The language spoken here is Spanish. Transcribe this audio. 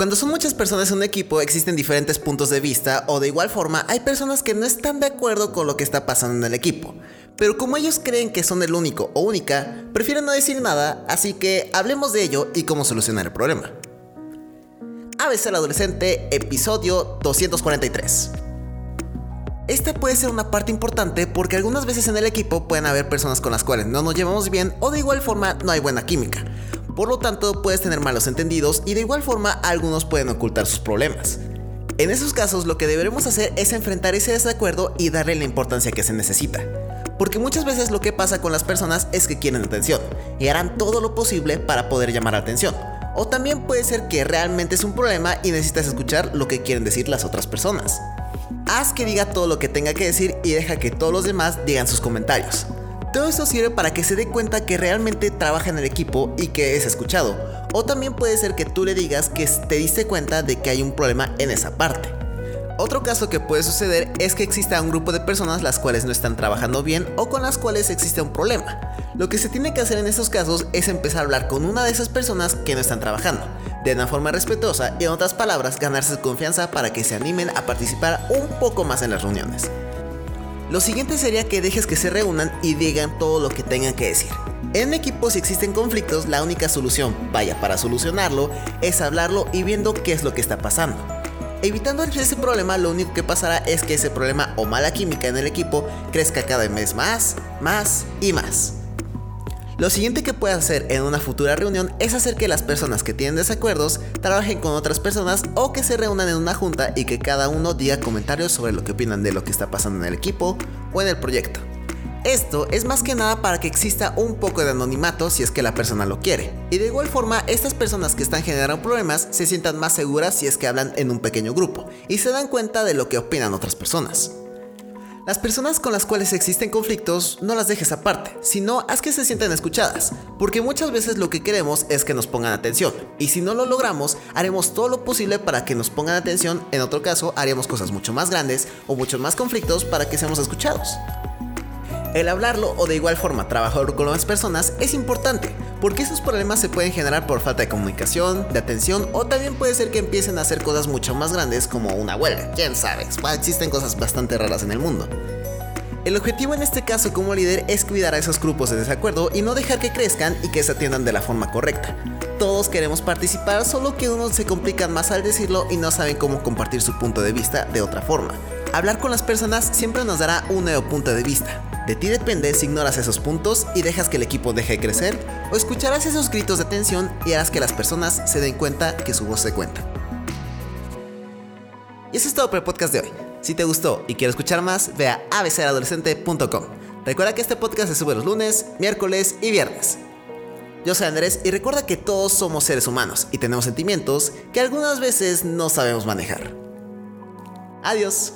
Cuando son muchas personas en un equipo existen diferentes puntos de vista o de igual forma hay personas que no están de acuerdo con lo que está pasando en el equipo. Pero como ellos creen que son el único o única, prefieren no decir nada, así que hablemos de ello y cómo solucionar el problema. ABC el Adolescente, episodio 243. Esta puede ser una parte importante porque algunas veces en el equipo pueden haber personas con las cuales no nos llevamos bien o de igual forma no hay buena química. Por lo tanto, puedes tener malos entendidos y de igual forma algunos pueden ocultar sus problemas. En esos casos lo que deberemos hacer es enfrentar ese desacuerdo y darle la importancia que se necesita. Porque muchas veces lo que pasa con las personas es que quieren atención y harán todo lo posible para poder llamar la atención. O también puede ser que realmente es un problema y necesitas escuchar lo que quieren decir las otras personas. Haz que diga todo lo que tenga que decir y deja que todos los demás digan sus comentarios. Todo esto sirve para que se dé cuenta que realmente trabaja en el equipo y que es escuchado. O también puede ser que tú le digas que te diste cuenta de que hay un problema en esa parte. Otro caso que puede suceder es que exista un grupo de personas las cuales no están trabajando bien o con las cuales existe un problema. Lo que se tiene que hacer en estos casos es empezar a hablar con una de esas personas que no están trabajando, de una forma respetuosa y en otras palabras ganarse su confianza para que se animen a participar un poco más en las reuniones. Lo siguiente sería que dejes que se reúnan y digan todo lo que tengan que decir. En equipo si existen conflictos, la única solución, vaya, para solucionarlo, es hablarlo y viendo qué es lo que está pasando. Evitando ese problema, lo único que pasará es que ese problema o mala química en el equipo crezca cada vez más, más y más. Lo siguiente que puedes hacer en una futura reunión es hacer que las personas que tienen desacuerdos trabajen con otras personas o que se reúnan en una junta y que cada uno diga comentarios sobre lo que opinan de lo que está pasando en el equipo o en el proyecto. Esto es más que nada para que exista un poco de anonimato si es que la persona lo quiere. Y de igual forma, estas personas que están generando problemas se sientan más seguras si es que hablan en un pequeño grupo y se dan cuenta de lo que opinan otras personas. Las personas con las cuales existen conflictos no las dejes aparte, sino haz que se sientan escuchadas, porque muchas veces lo que queremos es que nos pongan atención, y si no lo logramos, haremos todo lo posible para que nos pongan atención, en otro caso haríamos cosas mucho más grandes o muchos más conflictos para que seamos escuchados. El hablarlo o de igual forma trabajar con las personas es importante, porque esos problemas se pueden generar por falta de comunicación, de atención o también puede ser que empiecen a hacer cosas mucho más grandes como una huelga, quién sabe, existen cosas bastante raras en el mundo. El objetivo en este caso como líder es cuidar a esos grupos de desacuerdo y no dejar que crezcan y que se atiendan de la forma correcta. Todos queremos participar, solo que unos se complican más al decirlo y no saben cómo compartir su punto de vista de otra forma. Hablar con las personas siempre nos dará un nuevo punto de vista, de ti depende si ignoras esos puntos y dejas que el equipo deje de crecer, o escucharás esos gritos de atención y harás que las personas se den cuenta que su voz se cuenta. Y eso es todo por el podcast de hoy. Si te gustó y quieres escuchar más, ve a abceradolescente.com. Recuerda que este podcast se sube los lunes, miércoles y viernes. Yo soy Andrés y recuerda que todos somos seres humanos y tenemos sentimientos que algunas veces no sabemos manejar. Adiós.